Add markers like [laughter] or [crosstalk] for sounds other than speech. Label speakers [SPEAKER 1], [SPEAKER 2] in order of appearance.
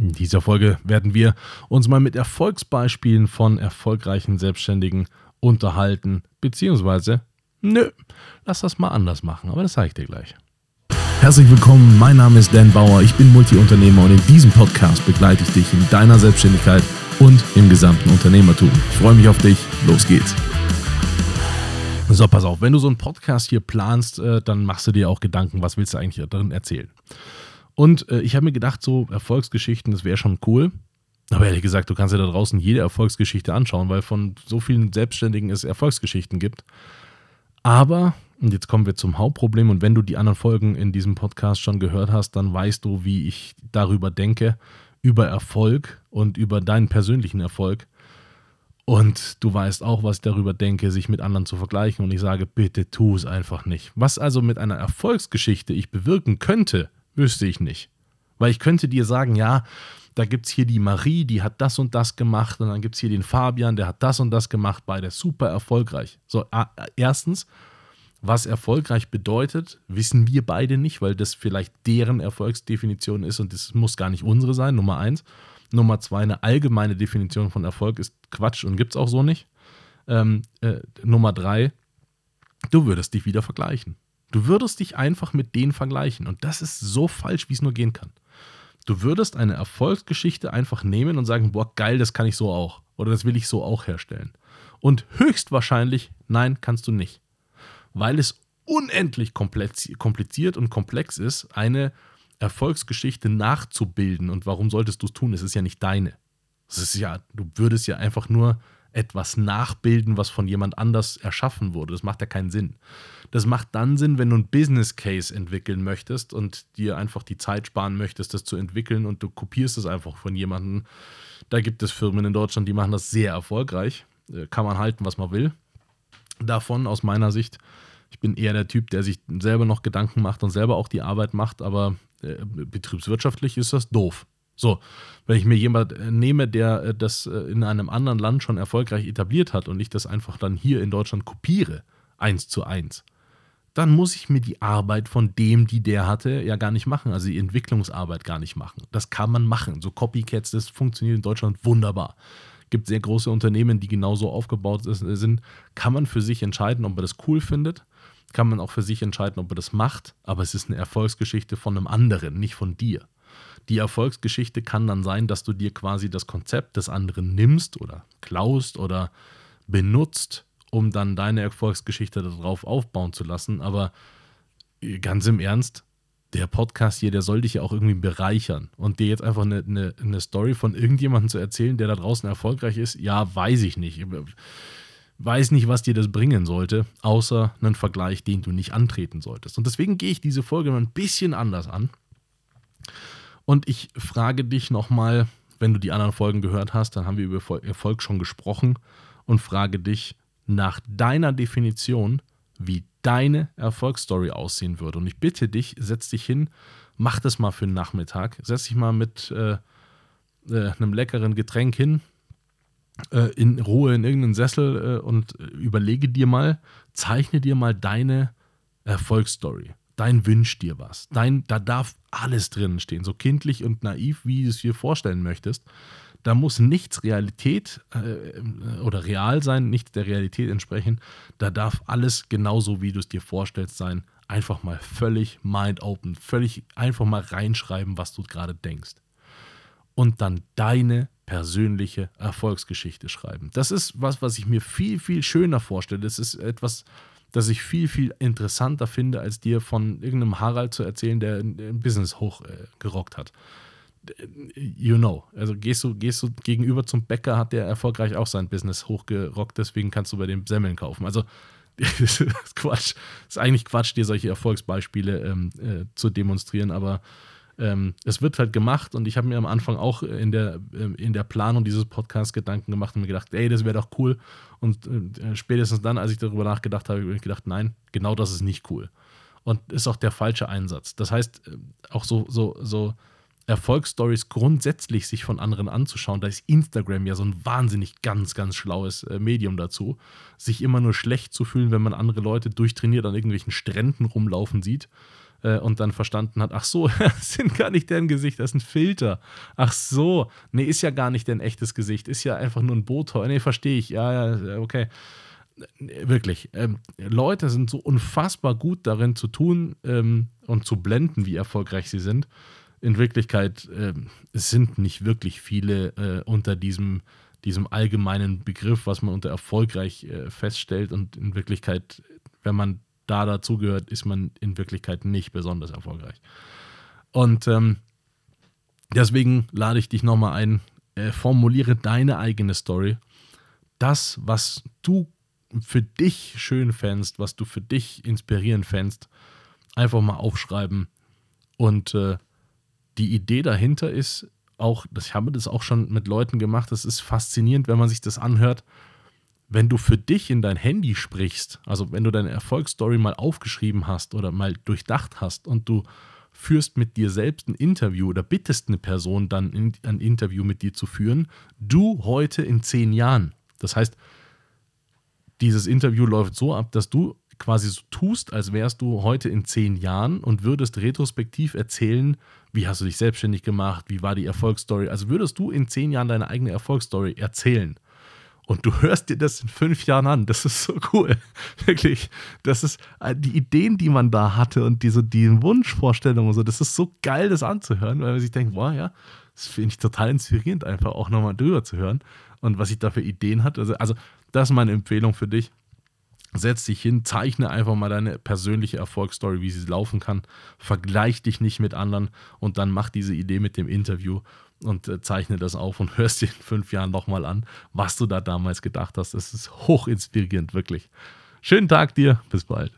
[SPEAKER 1] In dieser Folge werden wir uns mal mit Erfolgsbeispielen von erfolgreichen Selbstständigen unterhalten, beziehungsweise, nö, lass das mal anders machen, aber das zeige ich dir gleich. Herzlich willkommen, mein Name ist Dan Bauer, ich bin Multiunternehmer und in diesem Podcast begleite ich dich in deiner Selbstständigkeit und im gesamten Unternehmertum. Ich freue mich auf dich, los geht's. So, pass auf, wenn du so einen Podcast hier planst, äh, dann machst du dir auch Gedanken, was willst du eigentlich darin erzählen. Und äh, ich habe mir gedacht, so Erfolgsgeschichten, das wäre schon cool. Aber ehrlich gesagt, du kannst ja da draußen jede Erfolgsgeschichte anschauen, weil von so vielen Selbstständigen es Erfolgsgeschichten gibt. Aber, und jetzt kommen wir zum Hauptproblem, und wenn du die anderen Folgen in diesem Podcast schon gehört hast, dann weißt du, wie ich darüber denke, über Erfolg und über deinen persönlichen Erfolg. Und du weißt auch, was ich darüber denke, sich mit anderen zu vergleichen. Und ich sage, bitte tu es einfach nicht. Was also mit einer Erfolgsgeschichte ich bewirken könnte, Wüsste ich nicht. Weil ich könnte dir sagen, ja, da gibt es hier die Marie, die hat das und das gemacht. Und dann gibt es hier den Fabian, der hat das und das gemacht. Beide super erfolgreich. So, erstens, was erfolgreich bedeutet, wissen wir beide nicht, weil das vielleicht deren Erfolgsdefinition ist und das muss gar nicht unsere sein, Nummer eins. Nummer zwei, eine allgemeine Definition von Erfolg ist Quatsch und gibt es auch so nicht. Ähm, äh, Nummer drei, du würdest dich wieder vergleichen. Du würdest dich einfach mit denen vergleichen. Und das ist so falsch, wie es nur gehen kann. Du würdest eine Erfolgsgeschichte einfach nehmen und sagen, boah, geil, das kann ich so auch. Oder das will ich so auch herstellen. Und höchstwahrscheinlich, nein, kannst du nicht. Weil es unendlich kompliziert und komplex ist, eine Erfolgsgeschichte nachzubilden. Und warum solltest du es tun? Es ist ja nicht deine. Es ist ja, du würdest ja einfach nur etwas nachbilden, was von jemand anders erschaffen wurde. Das macht ja keinen Sinn. Das macht dann Sinn, wenn du einen Business Case entwickeln möchtest und dir einfach die Zeit sparen möchtest, das zu entwickeln und du kopierst es einfach von jemandem. Da gibt es Firmen in Deutschland, die machen das sehr erfolgreich. Äh, kann man halten, was man will. Davon aus meiner Sicht, ich bin eher der Typ, der sich selber noch Gedanken macht und selber auch die Arbeit macht, aber äh, betriebswirtschaftlich ist das doof. So, wenn ich mir jemand äh, nehme, der äh, das äh, in einem anderen Land schon erfolgreich etabliert hat und ich das einfach dann hier in Deutschland kopiere, eins zu eins, dann muss ich mir die Arbeit von dem, die der hatte, ja gar nicht machen, also die Entwicklungsarbeit gar nicht machen. Das kann man machen. So Copycats, das funktioniert in Deutschland wunderbar. Gibt sehr große Unternehmen, die genauso aufgebaut sind. Kann man für sich entscheiden, ob man das cool findet. Kann man auch für sich entscheiden, ob man das macht. Aber es ist eine Erfolgsgeschichte von einem anderen, nicht von dir. Die Erfolgsgeschichte kann dann sein, dass du dir quasi das Konzept des anderen nimmst oder klaust oder benutzt, um dann deine Erfolgsgeschichte darauf aufbauen zu lassen. Aber ganz im Ernst, der Podcast hier, der soll dich ja auch irgendwie bereichern. Und dir jetzt einfach eine, eine, eine Story von irgendjemandem zu erzählen, der da draußen erfolgreich ist, ja, weiß ich nicht. Ich weiß nicht, was dir das bringen sollte, außer einen Vergleich, den du nicht antreten solltest. Und deswegen gehe ich diese Folge mal ein bisschen anders an. Und ich frage dich nochmal, wenn du die anderen Folgen gehört hast, dann haben wir über Erfolg schon gesprochen und frage dich nach deiner Definition, wie deine Erfolgsstory aussehen würde. Und ich bitte dich, setz dich hin, mach das mal für einen Nachmittag, setz dich mal mit äh, äh, einem leckeren Getränk hin, äh, in Ruhe in irgendeinen Sessel äh, und überlege dir mal, zeichne dir mal deine Erfolgsstory dein Wünsch dir was. Dein, da darf alles drin stehen, so kindlich und naiv, wie du es dir vorstellen möchtest. Da muss nichts Realität äh, oder real sein, nichts der Realität entsprechen. Da darf alles genauso, wie du es dir vorstellst, sein. Einfach mal völlig mind open, völlig einfach mal reinschreiben, was du gerade denkst. Und dann deine persönliche Erfolgsgeschichte schreiben. Das ist was, was ich mir viel, viel schöner vorstelle. Das ist etwas, das ich viel, viel interessanter finde, als dir von irgendeinem Harald zu erzählen, der ein Business hochgerockt äh, hat. You know. Also gehst du, gehst du gegenüber zum Bäcker, hat der erfolgreich auch sein Business hochgerockt, deswegen kannst du bei dem Semmeln kaufen. Also [laughs] das ist Quatsch. Das ist eigentlich Quatsch, dir solche Erfolgsbeispiele ähm, äh, zu demonstrieren, aber ähm, es wird halt gemacht und ich habe mir am Anfang auch in der, äh, in der Planung dieses Podcasts Gedanken gemacht und mir gedacht, ey, das wäre doch cool. Und äh, spätestens dann, als ich darüber nachgedacht habe, habe ich gedacht, nein, genau das ist nicht cool. Und ist auch der falsche Einsatz. Das heißt, äh, auch so, so, so Erfolgsstories grundsätzlich sich von anderen anzuschauen, da ist Instagram ja so ein wahnsinnig ganz, ganz schlaues äh, Medium dazu, sich immer nur schlecht zu fühlen, wenn man andere Leute durchtrainiert an irgendwelchen Stränden rumlaufen sieht äh, und dann verstanden hat, ach so, [laughs] das sind gar nicht deren Gesicht, das ist ein Filter. Ach so, nee, ist ja gar nicht dein echtes Gesicht, ist ja einfach nur ein Botox. Nee, verstehe ich, ja, ja, okay. Wirklich, ähm, Leute sind so unfassbar gut darin zu tun ähm, und zu blenden, wie erfolgreich sie sind. In Wirklichkeit es sind nicht wirklich viele äh, unter diesem, diesem allgemeinen Begriff, was man unter erfolgreich äh, feststellt. Und in Wirklichkeit, wenn man da dazugehört, ist man in Wirklichkeit nicht besonders erfolgreich. Und ähm, deswegen lade ich dich nochmal ein, äh, formuliere deine eigene Story. Das, was du für dich schön fändst, was du für dich inspirierend fändst, einfach mal aufschreiben. Und äh, die Idee dahinter ist auch, das habe das auch schon mit Leuten gemacht, das ist faszinierend, wenn man sich das anhört wenn du für dich in dein Handy sprichst, also wenn du deine Erfolgsstory mal aufgeschrieben hast oder mal durchdacht hast und du führst mit dir selbst ein Interview oder bittest eine Person dann in, ein Interview mit dir zu führen, du heute in zehn Jahren. Das heißt, dieses Interview läuft so ab, dass du quasi so tust, als wärst du heute in zehn Jahren und würdest retrospektiv erzählen, wie hast du dich selbstständig gemacht, wie war die Erfolgsstory. Also würdest du in zehn Jahren deine eigene Erfolgsstory erzählen. Und du hörst dir das in fünf Jahren an. Das ist so cool. [laughs] Wirklich. Das ist äh, die Ideen, die man da hatte und diese die Wunschvorstellungen und so. Das ist so geil, das anzuhören, weil man sich denkt, wow, ja, das finde ich total inspirierend, einfach auch nochmal drüber zu hören. Und was ich da für Ideen hatte. Also, also, das ist meine Empfehlung für dich. Setz dich hin, zeichne einfach mal deine persönliche Erfolgsstory, wie sie laufen kann. Vergleich dich nicht mit anderen und dann mach diese Idee mit dem Interview und äh, zeichne das auf und [laughs] hörst dir in fünf Jahren nochmal an, was du da damals gedacht hast. Das ist hoch inspirierend, wirklich. Schönen Tag dir, bis bald.